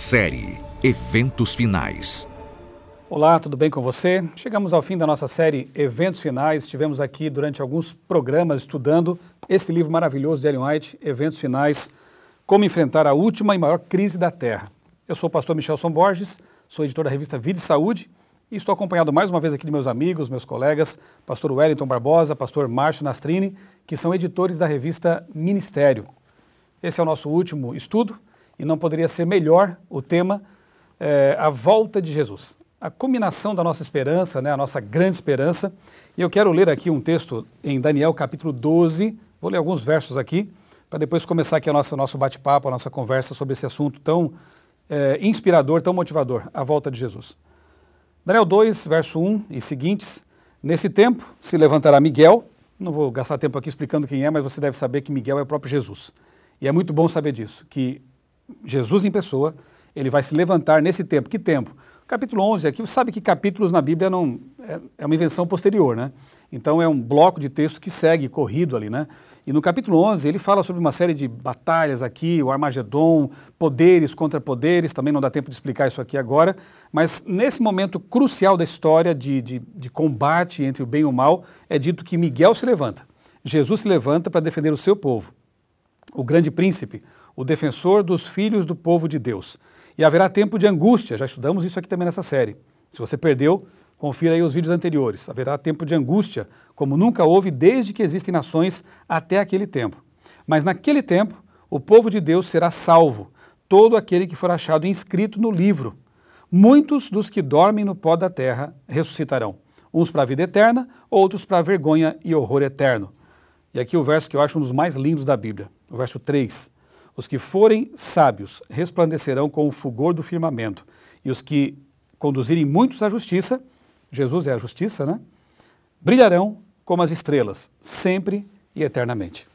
Série Eventos Finais. Olá, tudo bem com você? Chegamos ao fim da nossa série Eventos Finais. Estivemos aqui durante alguns programas estudando este livro maravilhoso de Ellen White, Eventos Finais, como enfrentar a última e maior crise da Terra. Eu sou o pastor Michelson Borges, sou editor da revista Vida e Saúde e estou acompanhado mais uma vez aqui de meus amigos, meus colegas, pastor Wellington Barbosa, pastor Márcio Nastrini, que são editores da revista Ministério. Esse é o nosso último estudo e não poderia ser melhor o tema é, a volta de Jesus. A combinação da nossa esperança, né, a nossa grande esperança. E eu quero ler aqui um texto em Daniel capítulo 12, vou ler alguns versos aqui, para depois começar aqui o nosso, nosso bate-papo, a nossa conversa sobre esse assunto tão é, inspirador, tão motivador, a volta de Jesus. Daniel 2, verso 1 e seguintes. Nesse tempo se levantará Miguel, não vou gastar tempo aqui explicando quem é, mas você deve saber que Miguel é o próprio Jesus. E é muito bom saber disso, que Jesus em pessoa, ele vai se levantar nesse tempo. Que tempo? Capítulo 11 aqui, você sabe que capítulos na Bíblia não é, é, uma invenção posterior, né? Então é um bloco de texto que segue corrido ali, né? E no capítulo 11 ele fala sobre uma série de batalhas aqui, o Armagedon, poderes contra poderes, também não dá tempo de explicar isso aqui agora, mas nesse momento crucial da história de, de, de combate entre o bem e o mal, é dito que Miguel se levanta. Jesus se levanta para defender o seu povo. O grande príncipe, o defensor dos filhos do povo de Deus. E haverá tempo de angústia, já estudamos isso aqui também nessa série. Se você perdeu, confira aí os vídeos anteriores. Haverá tempo de angústia, como nunca houve desde que existem nações até aquele tempo. Mas naquele tempo, o povo de Deus será salvo, todo aquele que for achado inscrito no livro. Muitos dos que dormem no pó da terra ressuscitarão, uns para a vida eterna, outros para a vergonha e horror eterno. E aqui o verso que eu acho um dos mais lindos da Bíblia, o verso 3. Os que forem sábios resplandecerão com o fulgor do firmamento, e os que conduzirem muitos à justiça, Jesus é a justiça, né? Brilharão como as estrelas, sempre e eternamente.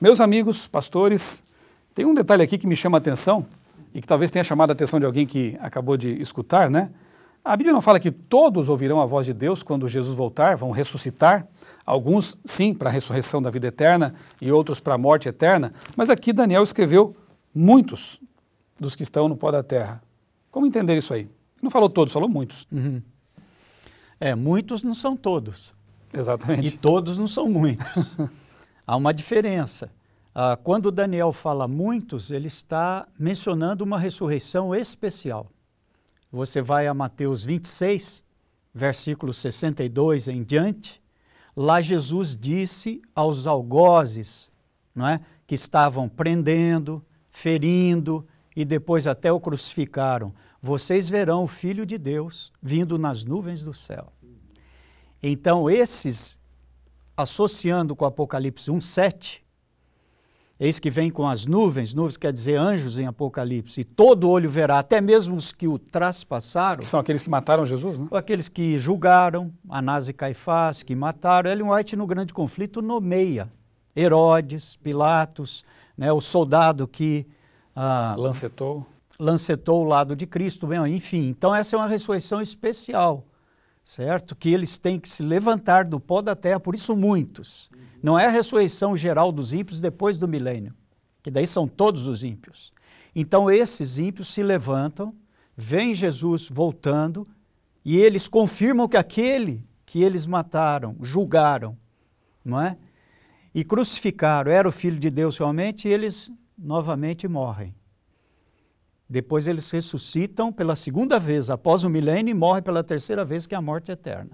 Meus amigos, pastores, tem um detalhe aqui que me chama a atenção e que talvez tenha chamado a atenção de alguém que acabou de escutar, né? A Bíblia não fala que todos ouvirão a voz de Deus quando Jesus voltar, vão ressuscitar. Alguns, sim, para a ressurreição da vida eterna e outros para a morte eterna. Mas aqui Daniel escreveu muitos dos que estão no pó da terra. Como entender isso aí? Não falou todos, falou muitos. Uhum. É, muitos não são todos. Exatamente. E todos não são muitos. Há uma diferença. Ah, quando Daniel fala muitos, ele está mencionando uma ressurreição especial. Você vai a Mateus 26, versículo 62 em diante. Lá Jesus disse aos algozes, não é, que estavam prendendo, ferindo e depois até o crucificaram: Vocês verão o Filho de Deus vindo nas nuvens do céu. Então, esses, associando com Apocalipse 1,7, Eis que vem com as nuvens, nuvens quer dizer anjos em Apocalipse, e todo olho verá, até mesmo os que o traspassaram. Que são aqueles que mataram Jesus, né? Aqueles que julgaram, Anás e Caifás, que mataram. Ellen White, no grande conflito, nomeia Herodes, Pilatos, né, o soldado que. Ah, lancetou. Lancetou o lado de Cristo, bem, enfim. Então, essa é uma ressurreição especial, certo? Que eles têm que se levantar do pó da terra, por isso muitos não é a ressurreição geral dos ímpios depois do milênio, que daí são todos os ímpios. Então esses ímpios se levantam, veem Jesus voltando e eles confirmam que aquele que eles mataram, julgaram, não é? E crucificaram, era o filho de Deus realmente, e eles novamente morrem. Depois eles ressuscitam pela segunda vez após o milênio e morrem pela terceira vez, que é a morte eterna.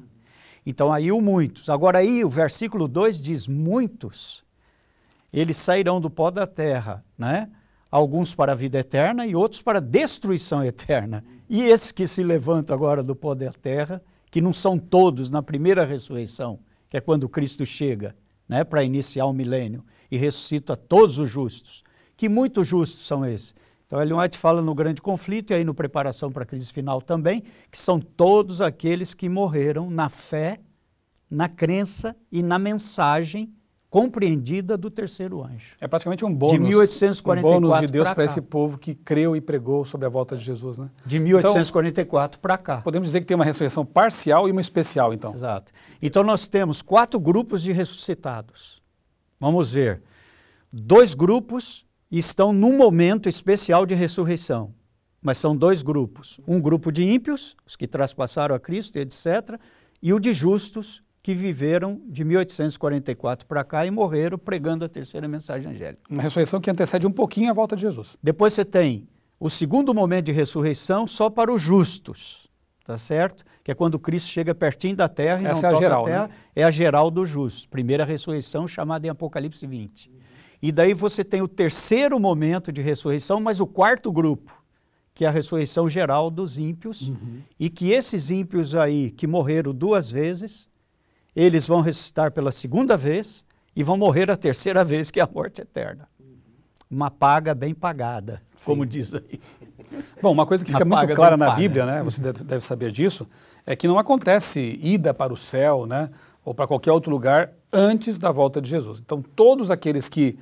Então aí o muitos. Agora aí o versículo 2 diz: muitos, eles sairão do pó da terra, né? Alguns para a vida eterna e outros para a destruição eterna. E esses que se levantam agora do pó da terra, que não são todos na primeira ressurreição, que é quando Cristo chega, né, para iniciar o milênio e ressuscita todos os justos. Que muitos justos são esses? Então, Ellen White fala no grande conflito e aí no preparação para a crise final também, que são todos aqueles que morreram na fé, na crença e na mensagem compreendida do terceiro anjo. É praticamente um bônus, de 1844 um bônus de Deus para esse povo que creu e pregou sobre a volta de Jesus, né? De 1844 então, para cá. Podemos dizer que tem uma ressurreição parcial e uma especial, então. Exato. Então nós temos quatro grupos de ressuscitados. Vamos ver. Dois grupos estão num momento especial de ressurreição. mas são dois grupos. Um grupo de ímpios, os que traspassaram a Cristo, etc., e o de justos, que viveram de 1844 para cá e morreram pregando a terceira mensagem angélica. Uma ressurreição que antecede um pouquinho a volta de Jesus. Depois você tem o segundo momento de ressurreição só para os justos, tá certo? Que é quando Cristo chega pertinho da terra e Essa não é a toca geral, a terra, né? é a geral dos justos. Primeira ressurreição chamada em Apocalipse 20. E daí você tem o terceiro momento de ressurreição, mas o quarto grupo, que é a ressurreição geral dos ímpios, e que esses ímpios aí que morreram duas vezes, eles vão ressuscitar pela segunda vez e vão morrer a terceira vez, que é a morte eterna. Uma paga bem pagada, como diz aí. Bom, uma coisa que fica muito clara na paga. Bíblia, né? Você deve saber disso, é que não acontece ida para o céu, né? Ou para qualquer outro lugar antes da volta de Jesus. Então, todos aqueles que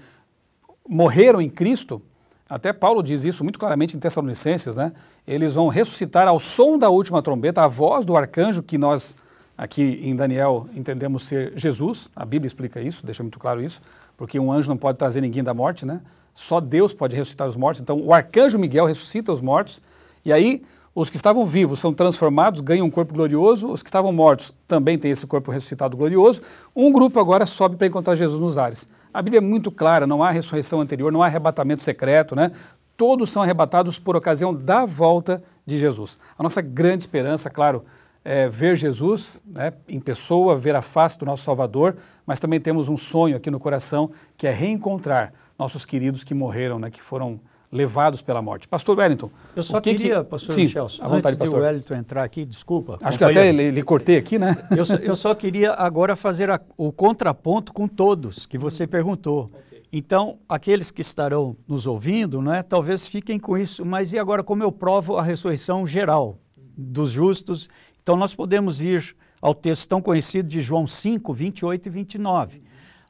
morreram em Cristo, até Paulo diz isso muito claramente em Tessalonicenses, né? Eles vão ressuscitar ao som da última trombeta, a voz do arcanjo que nós aqui em Daniel entendemos ser Jesus. A Bíblia explica isso, deixa muito claro isso, porque um anjo não pode trazer ninguém da morte, né? Só Deus pode ressuscitar os mortos. Então, o arcanjo Miguel ressuscita os mortos e aí os que estavam vivos são transformados, ganham um corpo glorioso, os que estavam mortos também têm esse corpo ressuscitado glorioso. Um grupo agora sobe para encontrar Jesus nos ares. A Bíblia é muito clara, não há ressurreição anterior, não há arrebatamento secreto, né? Todos são arrebatados por ocasião da volta de Jesus. A nossa grande esperança, claro, é ver Jesus né, em pessoa, ver a face do nosso Salvador, mas também temos um sonho aqui no coração que é reencontrar nossos queridos que morreram, né, que foram levados pela morte. Pastor Wellington. Eu só que queria, que... pastor Sim, Michel, à vontade, antes de pastor. o Wellington entrar aqui, desculpa. Acho que até ele, ele cortei aqui, né? Eu só, eu só queria agora fazer a- o contraponto com todos que você perguntou. Então, aqueles que estarão nos ouvindo, né, talvez fiquem com isso, mas e agora como eu provo a ressurreição geral dos justos? Então, nós podemos ir ao texto tão conhecido de João 5, 28 e 29.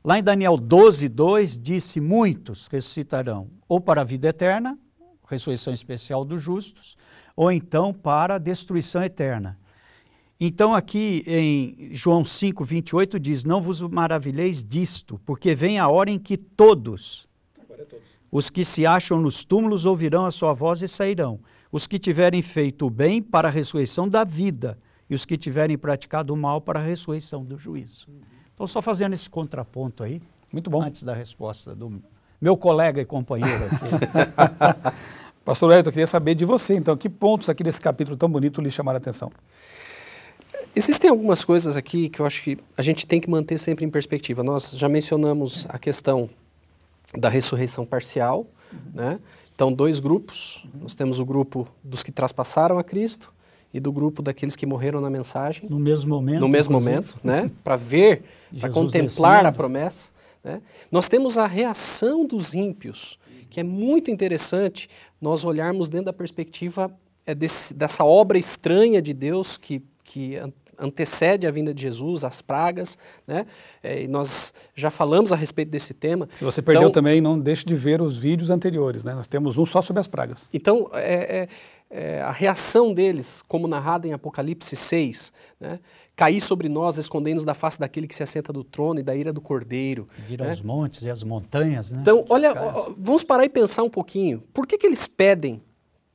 Lá em Daniel 12, 2, disse: Muitos ressuscitarão, ou para a vida eterna, ressurreição especial dos justos, ou então para a destruição eterna. Então, aqui em João 5, 28 diz: Não vos maravilheis disto, porque vem a hora em que todos, os que se acham nos túmulos, ouvirão a sua voz e sairão. Os que tiverem feito o bem para a ressurreição da vida, e os que tiverem praticado o mal para a ressurreição do juízo. Então, só fazendo esse contraponto aí, Muito bom. antes da resposta do meu colega e companheiro aqui. Pastor Wellington, eu queria saber de você, então, que pontos aqui desse capítulo tão bonito lhe chamaram a atenção? Existem algumas coisas aqui que eu acho que a gente tem que manter sempre em perspectiva. Nós já mencionamos a questão da ressurreição parcial, né? Então, dois grupos. Nós temos o grupo dos que traspassaram a Cristo e do grupo daqueles que morreram na mensagem No mesmo momento. no mesmo inclusive. momento, né? Para ver, para contemplar a descendo. promessa. Né? Nós temos a reação dos ímpios, que é muito interessante nós olharmos dentro da perspectiva é, desse- dessa obra estranha de Deus que, que antecede a vinda de Jesus, as pragas, né? É, e nós já falamos a respeito desse tema. Se você perdeu Então, também, não deixe de ver os vídeos anteriores, né? Nós temos um só sobre as pragas. Então, é, é, é, a reação deles, como narrada em Apocalipse 6, né? cair sobre nós, escondendo-nos da face daquele que se assenta do trono e da ira do cordeiro. Vir né? aos montes e às montanhas, né? Então, olha, ó, vamos parar e pensar um pouquinho. Por que, que eles pedem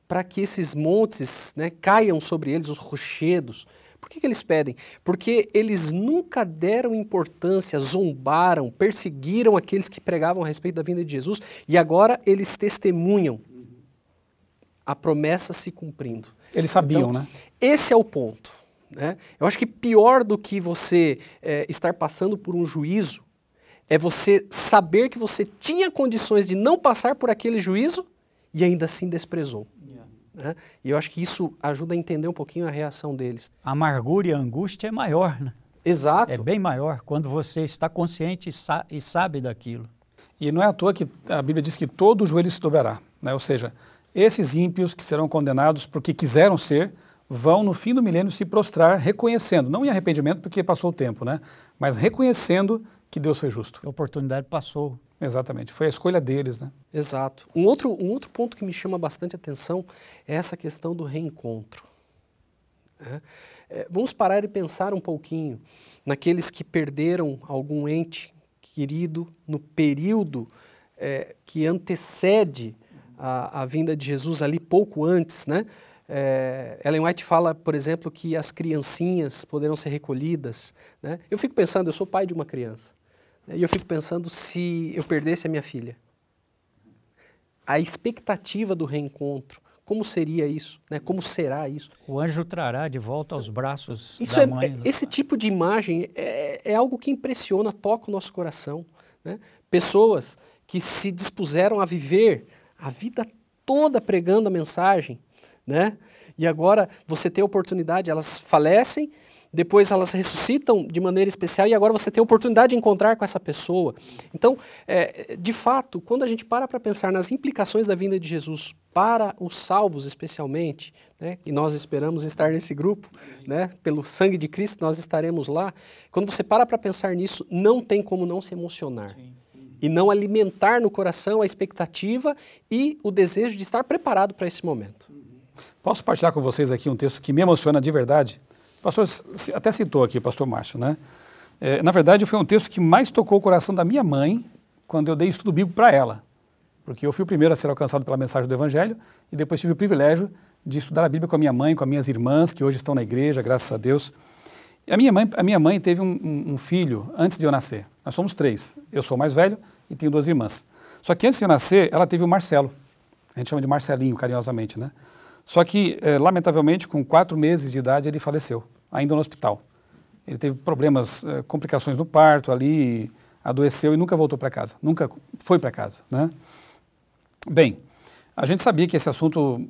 para que esses montes né, caiam sobre eles, os rochedos? Por que, que eles pedem? Porque eles nunca deram importância, zombaram, perseguiram aqueles que pregavam a respeito da vinda de Jesus e agora eles testemunham a promessa se cumprindo. Eles sabiam, Então, né? Esse é o ponto. Né? Eu acho que pior do que você eh, estar passando por um juízo é você saber que você tinha condições de não passar por aquele juízo e ainda assim desprezou. Né? E eu acho que isso ajuda a entender um pouquinho a reação deles. A amargura e a angústia é maior, né? Exato. É bem maior quando você está consciente e, sa- e sabe daquilo. E não é à toa que a Bíblia diz que todo joelho se dobrará, né? Ou seja, esses ímpios que serão condenados porque quiseram ser, vão no fim do milênio se prostrar reconhecendo, não em arrependimento porque passou o tempo, né? Mas reconhecendo que Deus foi justo. A oportunidade passou. Exatamente, foi a escolha deles, né? Exato. Um outro, um outro ponto que me chama bastante atenção é essa questão do reencontro. né? É, vamos parar e pensar um pouquinho naqueles que perderam algum ente querido no período é, que antecede a, a vinda de Jesus ali pouco antes, né? É, Ellen White fala, por exemplo, que as criancinhas poderão ser recolhidas. Né? Eu fico pensando, eu sou pai de uma criança? E eu fico pensando se eu perdesse a minha filha. A expectativa do reencontro, como seria isso? Né? Como será isso? O anjo trará de volta aos braços isso da é, mãe. né? Esse tipo de imagem é, é algo que impressiona, toca o nosso coração. Né? Pessoas que se dispuseram a viver a vida toda pregando a mensagem, né? E agora você tem a oportunidade, elas falecem, depois elas ressuscitam de maneira especial e agora você tem a oportunidade de encontrar com essa pessoa. Então, é, de fato, quando a gente para para pensar nas implicações da vinda de Jesus para os salvos especialmente, né, e nós esperamos estar nesse grupo, né, pelo sangue de Cristo nós estaremos lá. Quando você para para pensar nisso, não tem como não se emocionar. E não alimentar no coração a expectativa e o desejo de estar preparado para esse momento. Posso partilhar com vocês aqui um texto que me emociona de verdade? Pastor até citou aqui, pastor Márcio, né? É, na verdade, foi um texto que mais tocou o coração da minha mãe quando eu dei estudo bíblico para ela. Porque eu fui o primeiro a ser alcançado pela mensagem do Evangelho e depois tive o privilégio de estudar a Bíblia com a minha mãe, com as minhas irmãs, que hoje estão na igreja, graças a Deus. E a minha mãe, a minha mãe teve um, um, filho antes de eu nascer. Nós somos três. Eu sou o mais velho e tenho duas irmãs. Só que antes de eu nascer, ela teve o Marcelo. A gente chama de Marcelinho, carinhosamente, né? Só que, eh, lamentavelmente, com quatro meses de idade, ele faleceu, ainda no hospital. Ele teve problemas, eh, complicações no parto ali, adoeceu e nunca voltou para casa, nunca foi para casa, né? Bem, a gente sabia que esse assunto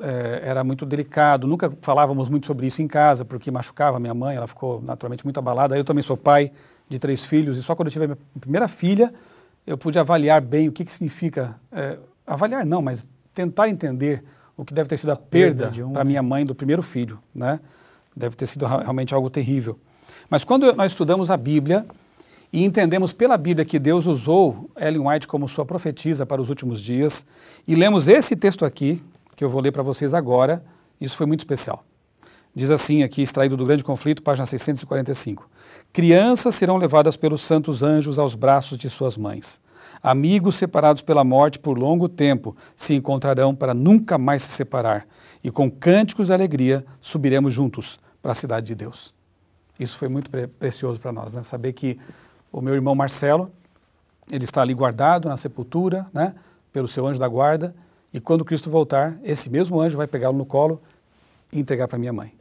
eh, era muito delicado, nunca falávamos muito sobre isso em casa, porque machucava minha mãe, ela ficou naturalmente muito abalada. Eu também sou pai de três filhos e só quando eu tive a minha primeira filha eu pude avaliar bem o que, que significa, eh, avaliar não, mas tentar entender o que deve ter sido a perda, perda um... para minha mãe do primeiro filho, né? Deve ter sido realmente algo terrível. Mas quando nós estudamos a Bíblia e entendemos pela Bíblia que Deus usou Ellen White como sua profetisa para os últimos dias e lemos esse texto aqui, que eu vou ler para vocês agora, isso foi muito especial. Diz assim aqui, extraído do Grande Conflito, página 645. Crianças serão levadas pelos santos anjos aos braços de suas mães. Amigos separados pela morte por longo tempo se encontrarão para nunca mais se separar, e com cânticos de alegria subiremos juntos para a cidade de Deus. Isso foi muito pre precioso para nós, né? saber que o meu irmão Marcelo, ele está ali guardado na sepultura, né? pelo seu anjo da guarda, e quando Cristo voltar, esse mesmo anjo vai pegá-lo no colo e entregar para minha mãe.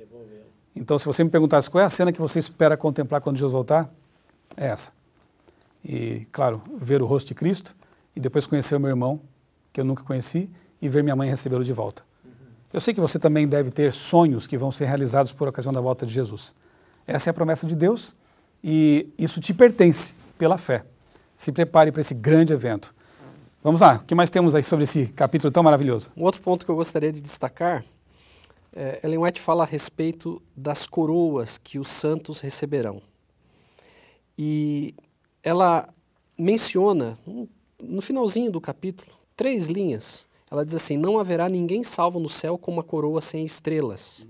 Então, se você me perguntasse qual é a cena que você espera contemplar quando Jesus voltar, é essa e, claro, ver o rosto de Cristo e depois conhecer o meu irmão, que eu nunca conheci, e ver minha mãe recebê-lo de volta. Eu sei que você também deve ter sonhos que vão ser realizados por ocasião da volta de Jesus. Essa é a promessa de Deus e isso te pertence pela fé. Se prepare para esse grande evento. Vamos lá, o que mais temos aí sobre esse capítulo tão maravilhoso? Um outro ponto que eu gostaria de destacar, é, Ellen White fala a respeito das coroas que os santos receberão. E ela menciona, no finalzinho do capítulo, três linhas. Ela diz assim: Não haverá ninguém salvo no céu com uma coroa sem estrelas.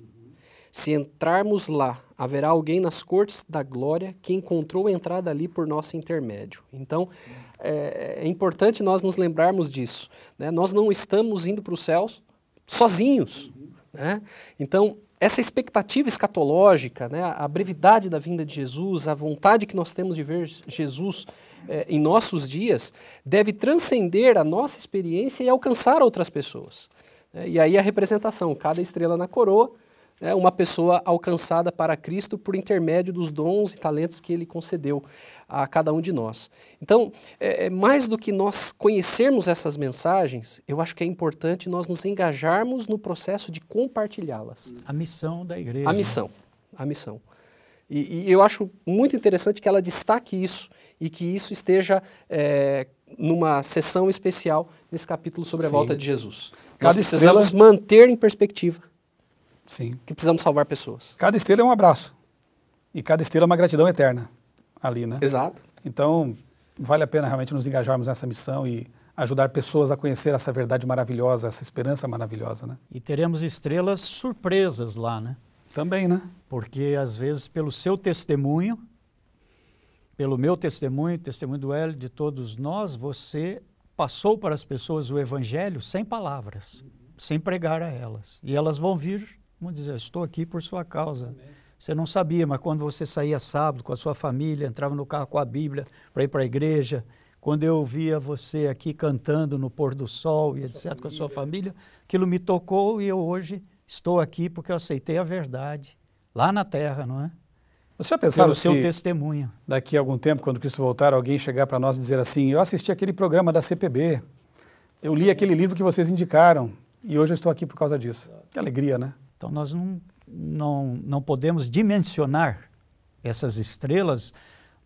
Se entrarmos lá, haverá alguém nas cortes da glória que encontrou entrada ali por nosso intermédio. Então, é, é importante nós nos lembrarmos disso. Né? Nós não estamos indo para os céus sozinhos. Né? Então, essa expectativa escatológica, né, a brevidade da vinda de Jesus, a vontade que nós temos de ver Jesus eh, em nossos dias, deve transcender a nossa experiência e alcançar outras pessoas. É, e aí a representação, cada estrela na coroa, é uma pessoa alcançada para Cristo por intermédio dos dons e talentos que Ele concedeu a cada um de nós. Então, é, é, mais do que nós conhecermos essas mensagens, eu acho que é importante nós nos engajarmos no processo de compartilhá-las. A missão da igreja. A missão, a missão. E, e, eu acho muito interessante que ela destaque isso e que isso esteja é, numa sessão especial nesse capítulo sobre a Sim. volta de Jesus. Cada nós precisamos estrela... manter em perspectiva Sim. que precisamos salvar pessoas. Cada estrela é um abraço e cada estrela é uma gratidão eterna ali, né? Exato. Então, vale a pena realmente nos engajarmos nessa missão e ajudar pessoas a conhecer essa verdade maravilhosa, essa esperança maravilhosa, né? E teremos estrelas surpresas lá, né? Também, né? Porque às vezes pelo seu testemunho, pelo meu testemunho, testemunho do Hélio, de todos nós, você passou para as pessoas o evangelho sem palavras, sem pregar a elas. E elas vão vir, dizer, estou aqui por sua causa. Amém. Você não sabia, mas quando você saía sábado com a sua família, entrava no carro com a Bíblia para ir para a igreja, quando eu via você aqui cantando no pôr do sol e etc., com a sua família, aquilo me tocou e eu hoje estou aqui porque eu aceitei a verdade, lá na terra, não é? Você já pensaram Pelo seu testemunho. daqui a algum tempo, quando Cristo voltar, alguém chegar para nós e dizer assim, eu assisti aquele programa da CPB, eu li aquele livro que vocês indicaram e hoje eu estou aqui por causa disso. Que alegria, né? Então nós não não, não podemos dimensionar essas estrelas,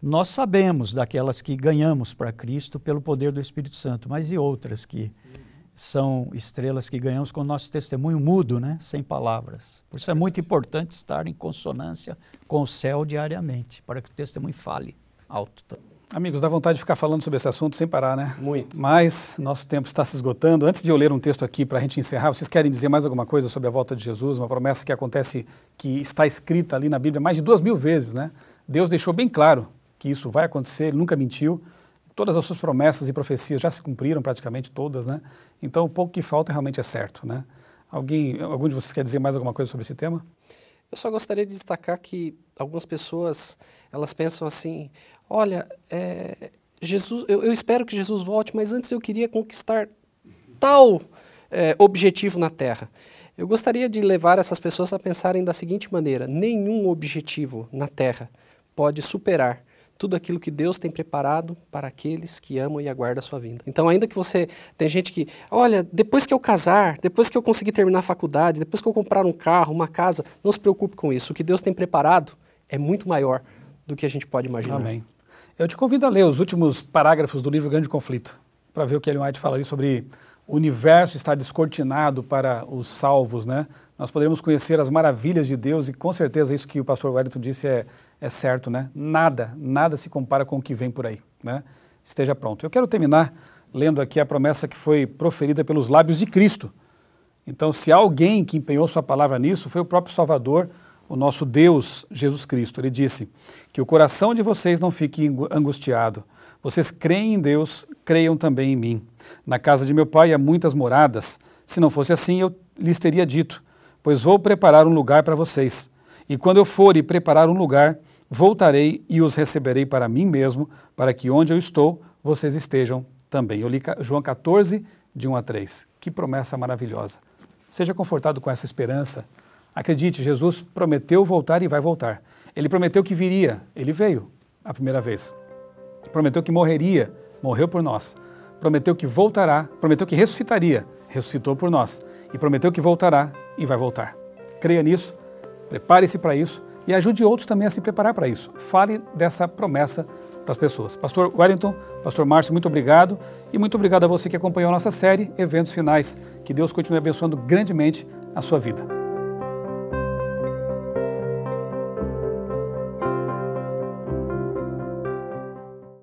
nós sabemos daquelas que ganhamos para Cristo pelo poder do Espírito Santo, mas e outras que são estrelas que ganhamos com o nosso testemunho mudo, né? sem palavras. Por isso é muito importante estar em consonância com o céu diariamente, para que o testemunho fale alto. Amigos, dá vontade de ficar falando sobre esse assunto sem parar, né? Muito. Mas nosso tempo está se esgotando. Antes de eu ler um texto aqui para a gente encerrar, vocês querem dizer mais alguma coisa sobre a volta de Jesus? Uma promessa que acontece, que está escrita ali na Bíblia mais de duas mil vezes, né? Deus deixou bem claro que isso vai acontecer, ele nunca mentiu. Todas as suas promessas e profecias já se cumpriram praticamente todas, né? Então o pouco que falta realmente é certo, né? Alguém, algum de vocês quer dizer mais alguma coisa sobre esse tema? Eu só gostaria de destacar que algumas pessoas elas pensam assim: olha, é, Jesus, eu, eu, espero que Jesus volte, mas antes eu queria conquistar tal é, objetivo na Terra. Eu gostaria de levar essas pessoas a pensarem da seguinte maneira: nenhum objetivo na Terra pode superar tudo aquilo que Deus tem preparado para aqueles que amam e aguardam a sua vinda. Então, ainda que você tem gente que, olha, depois que eu casar, depois que eu conseguir terminar a faculdade, depois que eu comprar um carro, uma casa, não se preocupe com isso. O que Deus tem preparado é muito maior do que a gente pode imaginar. Amém. Eu te convido a ler os últimos parágrafos do livro Grande Conflito, para ver o que Ellen White fala ali sobre o universo estar descortinado para os salvos, né? Nós poderemos conhecer as maravilhas de Deus e com certeza isso que o pastor Wellington disse é, é certo, né? Nada, nada se compara com o que vem por aí, né? Esteja pronto. Eu quero terminar lendo aqui a promessa que foi proferida pelos lábios de Cristo. Então, se alguém que empenhou sua palavra nisso, foi o próprio Salvador, o nosso Deus Jesus Cristo. Ele disse: Que o coração de vocês não fique angustiado. Vocês creem em Deus, creiam também em mim. Na casa de meu pai há muitas moradas. Se não fosse assim, eu lhes teria dito: Pois vou preparar um lugar para vocês. E quando eu for e preparar um lugar, voltarei e os receberei para mim mesmo, para que onde eu estou, vocês estejam também. Eu li João 14, de 1 a 3. Que promessa maravilhosa. Seja confortado com essa esperança Acredite, Jesus prometeu voltar e vai voltar. Ele prometeu que viria, ele veio a primeira vez. Prometeu que morreria, morreu por nós. Prometeu que voltará, prometeu que ressuscitaria, ressuscitou por nós. E prometeu que voltará e vai voltar. Creia nisso, prepare-se para isso e ajude outros também a se preparar para isso. Fale dessa promessa para as pessoas. Pastor Wellington, Pastor Márcio, muito obrigado. E muito obrigado a você que acompanhou a nossa série Eventos Finais. Que Deus continue abençoando grandemente a sua vida.